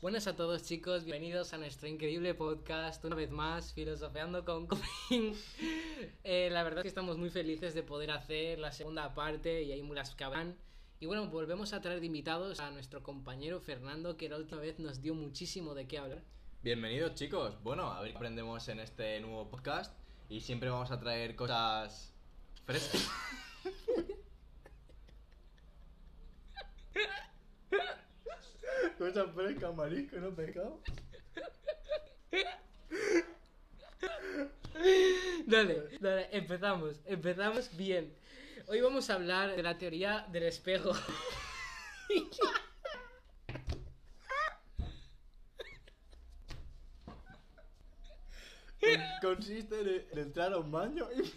Buenas a todos chicos, bienvenidos a nuestro increíble podcast, una vez más, Filosofeando con Comin. Eh, la verdad es que estamos muy felices de poder hacer la segunda parte y hay muchas que habrán. Y bueno, volvemos a traer de invitados a nuestro compañero Fernando, que la última vez nos dio muchísimo de qué hablar. Bienvenidos chicos, bueno, a ver qué aprendemos en este nuevo podcast y siempre vamos a traer cosas frescas. cosas frescas, marisco, no pescado. Dale, dale, empezamos, empezamos bien. Hoy vamos a hablar de la teoría del espejo. Con- Consiste en entrar a un baño y...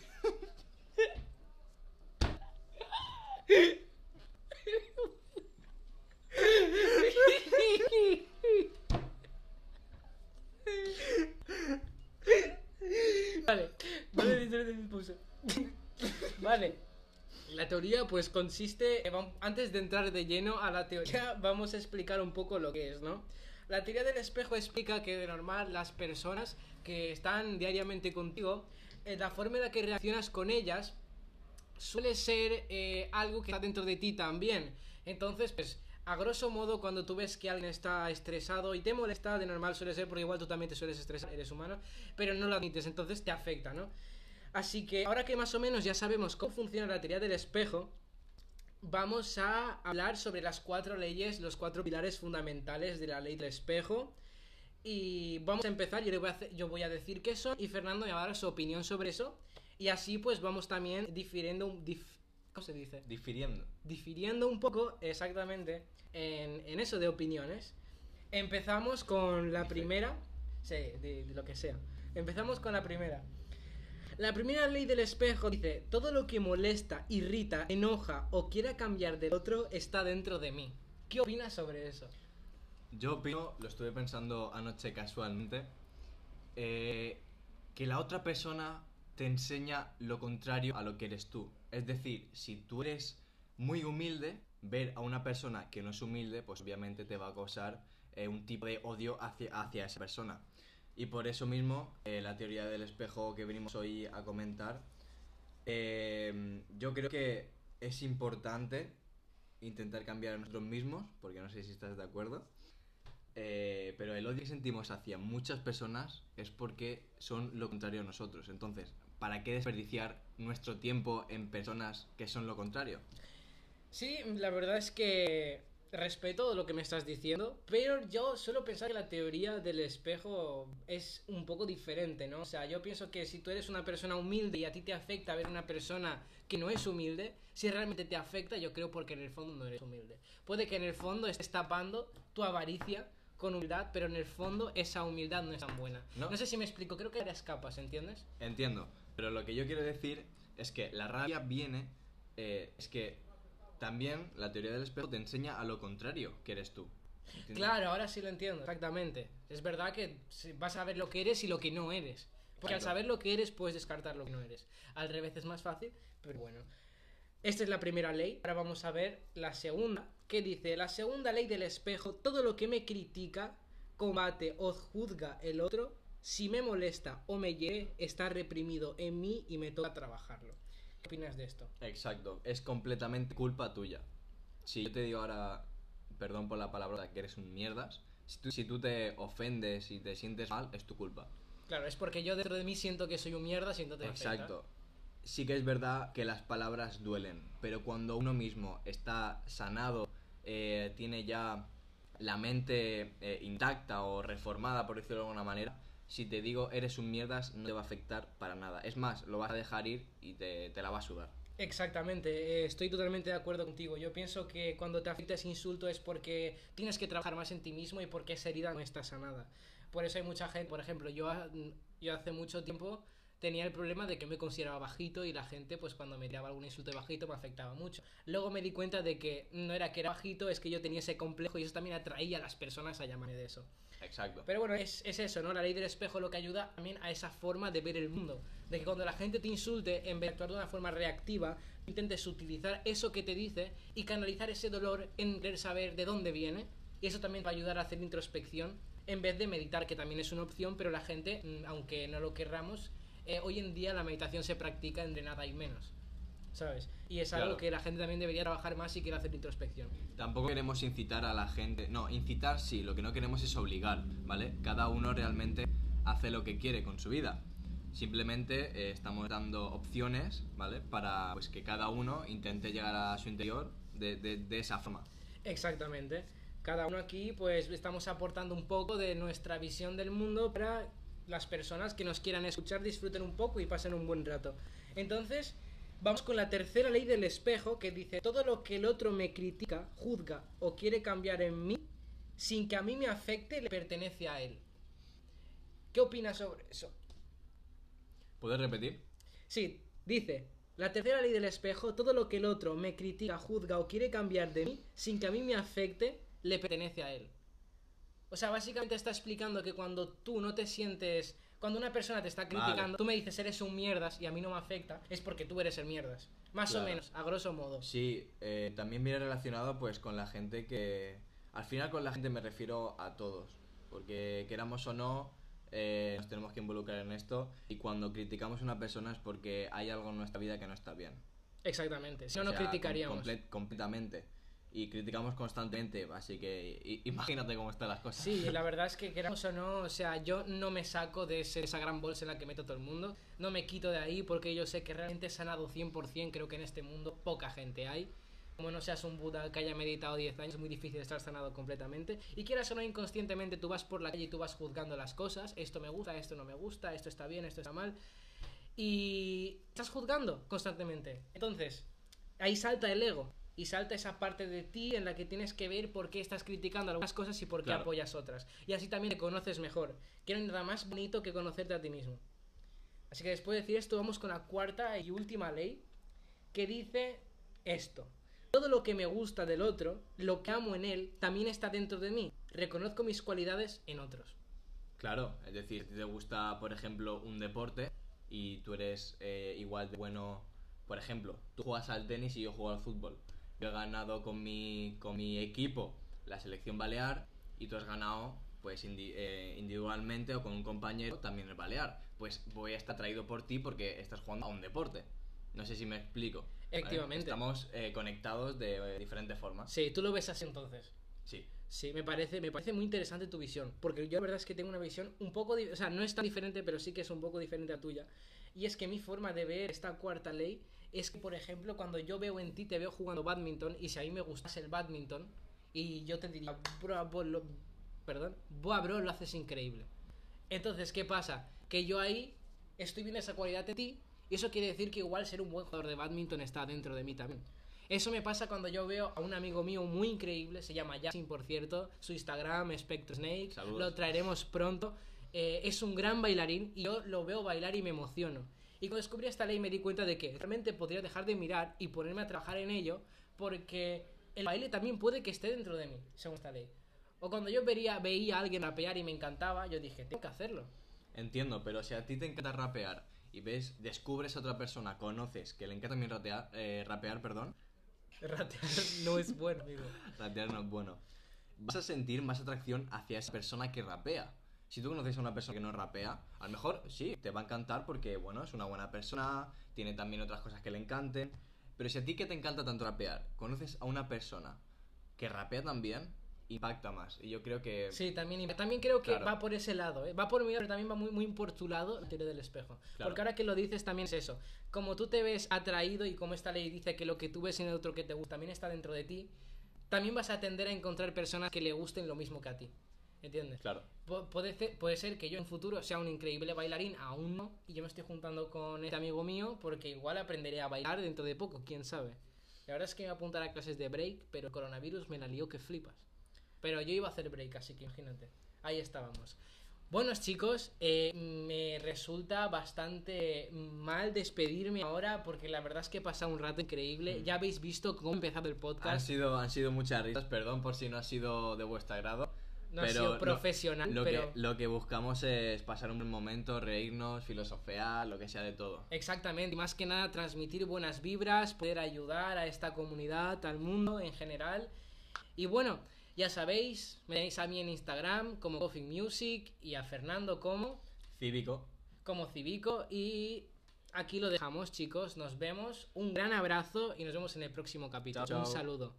Vale, vale, dice- dice- puso. Vale. La teoría pues consiste, eh, antes de entrar de lleno a la teoría, vamos a explicar un poco lo que es, ¿no? La teoría del espejo explica que de normal las personas que están diariamente contigo, eh, la forma en la que reaccionas con ellas suele ser eh, algo que está dentro de ti también. Entonces, pues, a grosso modo, cuando tú ves que alguien está estresado y te molesta, de normal suele ser porque igual tú también te sueles estresar, eres humano, pero no lo admites, entonces te afecta, ¿no? Así que ahora que más o menos ya sabemos cómo funciona la teoría del espejo, vamos a hablar sobre las cuatro leyes, los cuatro pilares fundamentales de la ley del espejo. Y vamos a empezar, yo, le voy, a hacer- yo voy a decir qué son y Fernando me va a dar su opinión sobre eso. Y así pues vamos también difiriendo un... dif- ¿Cómo se dice? Difiriendo. difiriendo un poco exactamente en, en eso de opiniones. Empezamos con la primera, sí, de, de lo que sea. Empezamos con la primera. La primera ley del espejo dice, todo lo que molesta, irrita, enoja o quiera cambiar del otro está dentro de mí. ¿Qué opinas sobre eso? Yo opino, lo estuve pensando anoche casualmente, eh, que la otra persona te enseña lo contrario a lo que eres tú. Es decir, si tú eres muy humilde, ver a una persona que no es humilde, pues obviamente te va a causar eh, un tipo de odio hacia, hacia esa persona. Y por eso mismo, eh, la teoría del espejo que venimos hoy a comentar, eh, yo creo que es importante intentar cambiar a nosotros mismos, porque no sé si estás de acuerdo. Eh, pero el odio que sentimos hacia muchas personas es porque son lo contrario a nosotros. Entonces, ¿para qué desperdiciar nuestro tiempo en personas que son lo contrario? Sí, la verdad es que respeto lo que me estás diciendo, pero yo suelo pensar que la teoría del espejo es un poco diferente, ¿no? O sea, yo pienso que si tú eres una persona humilde y a ti te afecta ver una persona que no es humilde, si realmente te afecta, yo creo porque en el fondo no eres humilde. Puede que en el fondo estés tapando tu avaricia con humildad, pero en el fondo esa humildad no es tan buena. No, No. sé si me explico, creo que hay varias capas, ¿entiendes? Entiendo, pero lo que yo quiero decir es que la rabia viene, eh, es que también la teoría del espejo te enseña a lo contrario que eres tú. ¿entiendes? Claro, ahora sí lo entiendo, exactamente. Es verdad que vas a ver lo que eres y lo que no eres. Porque al saber lo que eres puedes descartar lo que no eres. Al revés es más fácil, pero bueno. Esta es la primera ley. Ahora vamos a ver la segunda. Que dice, la segunda ley del espejo, todo lo que me critica, combate o juzga el otro, si me molesta o me hiere, está reprimido en mí y me toca trabajarlo. ¿Qué opinas de esto? Exacto, es completamente culpa tuya. Si yo te digo ahora, perdón por la palabra, que eres un mierdas, si tú, si tú te ofendes y te sientes mal, es tu culpa. Claro, es porque yo dentro de mí siento que soy un mierda, siento que te afecta. Exacto. Sí que es verdad que las palabras duelen, pero cuando uno mismo está sanado, eh, tiene ya la mente eh, intacta o reformada, por decirlo de alguna manera, si te digo eres un mierdas, no te va a afectar para nada. Es más, lo vas a dejar ir y te, te la va a sudar. Exactamente, eh, estoy totalmente de acuerdo contigo. Yo pienso que cuando te afecta ese insulto es porque tienes que trabajar más en ti mismo y porque esa herida no está sanada. Por eso hay mucha gente, por ejemplo, yo, yo hace mucho tiempo tenía el problema de que me consideraba bajito y la gente, pues cuando me tiraba algún insulto de bajito me afectaba mucho. Luego me di cuenta de que no era que era bajito, es que yo tenía ese complejo y eso también atraía a las personas a llamarme de eso. Exacto. Pero bueno, es, es eso, ¿no? La ley del espejo lo que ayuda también a esa forma de ver el mundo. De que cuando la gente te insulte, en vez de actuar de una forma reactiva, intentes utilizar eso que te dice y canalizar ese dolor en querer saber de dónde viene y eso también va a ayudar a hacer introspección en vez de meditar, que también es una opción, pero la gente, mm, aunque no lo querramos, eh, hoy en día la meditación se practica entre nada y menos. ¿Sabes? Y es algo Claro. que la gente también debería trabajar más si quiere hacer introspección. Tampoco queremos incitar a la gente. No, incitar sí, lo que no queremos es obligar, ¿vale? Cada uno realmente hace lo que quiere con su vida. Simplemente eh, estamos dando opciones, ¿vale? Para pues, que cada uno intente llegar a su interior de, de- de esa forma. Exactamente. Cada uno aquí, pues estamos aportando un poco de nuestra visión del mundo para las personas que nos quieran escuchar disfruten un poco y pasen un buen rato. Entonces, vamos con la tercera ley del espejo que dice, todo lo que el otro me critica, juzga o quiere cambiar en mí, sin que a mí me afecte, le pertenece a él. ¿Qué opinas sobre eso? ¿Puedes repetir? Sí, dice, la tercera ley del espejo, todo lo que el otro me critica, juzga o quiere cambiar de mí, sin que a mí me afecte, le pertenece a él. O sea, básicamente está explicando que cuando tú no te sientes... Cuando una persona te está criticando, Vale. tú me dices eres un mierdas y a mí no me afecta, es porque tú eres el mierdas. Más o Claro. menos, a grosso modo. Sí, eh, también viene relacionado pues con la gente que... Al final con la gente me refiero a todos, porque queramos o no, eh, nos tenemos que involucrar en esto y cuando criticamos a una persona es porque hay algo en nuestra vida que no está bien. Exactamente, si no, O no sea, com- criticaríamos. comple- completamente. Y criticamos constantemente, así que imagínate cómo están las cosas. Sí, la verdad es que queramos o no, o sea, yo no me saco de ese- esa gran bolsa en la que meto todo el mundo, no me quito de ahí porque yo sé que realmente sanado 100%, creo que en este mundo poca gente hay. Como no seas un Buda que haya meditado 10 años, es muy difícil estar sanado completamente. Y quieras o no, inconscientemente tú vas por la calle y tú vas juzgando las cosas, esto me gusta, esto no me gusta, esto está bien, esto está mal. Y estás juzgando constantemente. Entonces, ahí salta el ego. Y salta esa parte de ti en la que tienes que ver por qué estás criticando algunas cosas y por qué Claro. apoyas otras. Y así también te conoces mejor. Que no hay nada más bonito que conocerte a ti mismo. Así que después de decir esto, vamos con la cuarta y última ley que dice esto. Todo lo que me gusta del otro, lo que amo en él, también está dentro de mí. Reconozco mis cualidades en otros. Claro, es decir, si te gusta, por ejemplo, un deporte y tú eres eh, igual de bueno, por ejemplo, tú juegas al tenis y yo juego al fútbol. Yo he ganado con mi, con mi equipo la selección balear y tú has ganado pues indi- eh, individualmente o con un compañero también el balear. Pues voy a estar traído por ti porque estás jugando a un deporte. No sé si me explico. ¿vale? Efectivamente. Estamos eh, conectados de eh, diferentes formas. Sí, tú lo ves así entonces. Sí. Sí, me parece, me parece muy interesante tu visión. Porque yo la verdad es que tengo una visión un poco. O sea, no es tan diferente, pero sí que es un poco diferente a tuya. Y es que mi forma de ver esta cuarta ley es que, por ejemplo, cuando yo veo en ti, te veo jugando badminton. Y si a mí me gustase el badminton, y yo te diría, bro, bro, lo- perdón, bro, lo haces increíble. Entonces, ¿qué pasa? Que yo ahí estoy viendo esa cualidad de ti. Y eso quiere decir que igual ser un buen jugador de badminton está dentro de mí también. Eso me pasa cuando yo veo a un amigo mío muy increíble, se llama Yasin, por cierto, su Instagram, Spectre Snake, Saludos. lo traeremos pronto. Eh, es un gran bailarín y yo lo veo bailar y me emociono. Y cuando descubrí esta ley me di cuenta de que realmente podría dejar de mirar y ponerme a trabajar en ello porque el baile también puede que esté dentro de mí, según esta ley. O cuando yo vería, veía a alguien rapear y me encantaba, yo dije, tengo que hacerlo. Entiendo, pero si a ti te encanta rapear y ves, descubres a otra persona, conoces que le encanta también rapear, eh, rapear, perdón, Ratear no es bueno, amigo. rapear no es bueno, vas a sentir más atracción hacia esa persona que rapea. Si tú conoces a una persona que no rapea, a lo mejor sí, te va a encantar porque, bueno, es una buena persona, tiene también otras cosas que le encanten. Pero si a ti que te encanta tanto rapear, conoces a una persona que rapea también, impacta más. Y yo creo que... Sí, también, también creo que Claro. va por ese lado, ¿eh? va por mí, pero también va muy, muy por tu lado la teoría del espejo. Claro. Porque ahora que lo dices también es eso. Como tú te ves atraído y como esta ley dice que lo que tú ves en el otro que te gusta también está dentro de ti, también vas a tender a encontrar personas que le gusten lo mismo que a ti. ¿Entiendes? Claro. Pu- Puede, ce- puede ser que yo en futuro sea un increíble bailarín, aún no, y yo me estoy juntando con este amigo mío porque igual aprenderé a bailar dentro de poco, quién sabe. La verdad es que me voy a clases de break, pero el coronavirus me la lió que flipas. Pero yo iba a hacer break, así que imagínate. Ahí estábamos. Buenos chicos, eh, me resulta bastante mal despedirme ahora porque la verdad es que he pasado un rato increíble. Ya habéis visto cómo ha empezado el Han podcast. sido, han sido muchas risas, perdón por si no ha sido de vuestro agrado. No ha pero sido lo- profesional, lo, pero... que, lo que buscamos es pasar un buen momento, reírnos, filosofear, lo que sea de todo. Exactamente, y más que nada transmitir buenas vibras, poder ayudar a esta comunidad, al mundo en general. Y bueno, Ya sabéis, me tenéis a mí en Instagram como Coffee Music y a Fernando como, Cívico. como Civico. Y aquí lo dejamos, chicos. Nos vemos. Un gran abrazo y nos vemos en el próximo capítulo. Chao, Un saludo.